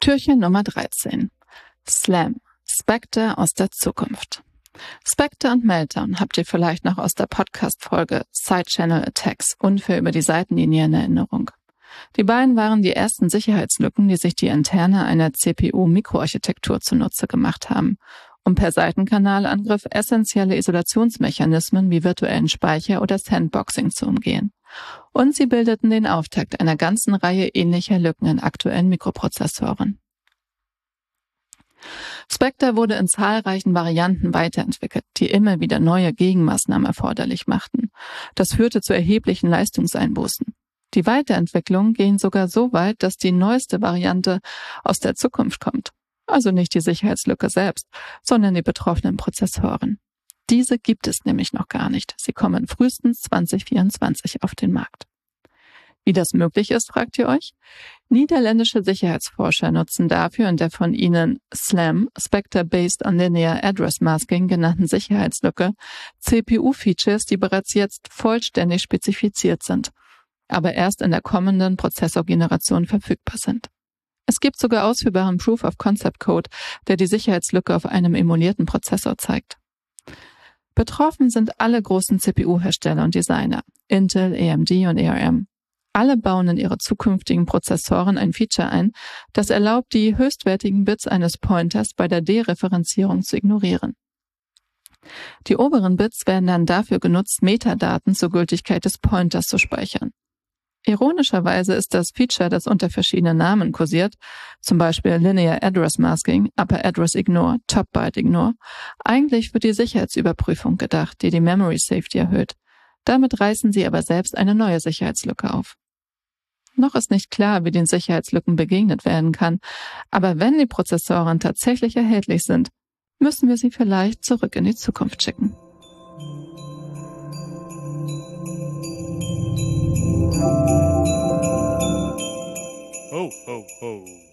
Türchen Nummer 13. Slam. Spectre aus der Zukunft. Spectre und Meltdown habt ihr vielleicht noch aus der Podcast-Folge Side Channel Attacks Unfair über die Seitenlinie in Erinnerung. Die beiden waren die ersten Sicherheitslücken, die sich die Interne einer CPU-Mikroarchitektur zunutze gemacht haben, um per Seitenkanalangriff essentielle Isolationsmechanismen wie virtuellen Speicher oder Sandboxing zu umgehen. Und sie bildeten den Auftakt einer ganzen Reihe ähnlicher Lücken in aktuellen Mikroprozessoren. Spectre wurde in zahlreichen Varianten weiterentwickelt, die immer wieder neue Gegenmaßnahmen erforderlich machten. Das führte zu erheblichen Leistungseinbußen. Die Weiterentwicklungen gehen sogar so weit, dass die neueste Variante aus der Zukunft kommt. Also nicht die Sicherheitslücke selbst, sondern die betroffenen Prozessoren. Diese gibt es nämlich noch gar nicht. Sie kommen frühestens 2024 auf den Markt. Wie das möglich ist, fragt ihr euch? Niederländische Sicherheitsforscher nutzen dafür in der von ihnen SLAM, Spectre Based on Linear Address Masking genannten Sicherheitslücke, CPU-Features, die bereits jetzt vollständig spezifiziert sind, aber erst in der kommenden Prozessorgeneration verfügbar sind. Es gibt sogar ausführbaren Proof of Concept Code, der die Sicherheitslücke auf einem emulierten Prozessor zeigt. Betroffen sind alle großen CPU-Hersteller und Designer, Intel, AMD und ARM. Alle bauen in ihre zukünftigen Prozessoren ein Feature ein, das erlaubt, die höchstwertigen Bits eines Pointers bei der Dereferenzierung zu ignorieren. Die oberen Bits werden dann dafür genutzt, Metadaten zur Gültigkeit des Pointers zu speichern. Ironischerweise ist das Feature, das unter verschiedenen Namen kursiert, zum Beispiel Linear Address Masking, Upper Address Ignore, Top Byte Ignore, eigentlich für die Sicherheitsüberprüfung gedacht, die die Memory Safety erhöht. Damit reißen sie aber selbst eine neue Sicherheitslücke auf. Noch ist nicht klar, wie den Sicherheitslücken begegnet werden kann, aber wenn die Prozessoren tatsächlich erhältlich sind, müssen wir sie vielleicht zurück in die Zukunft schicken. Ho.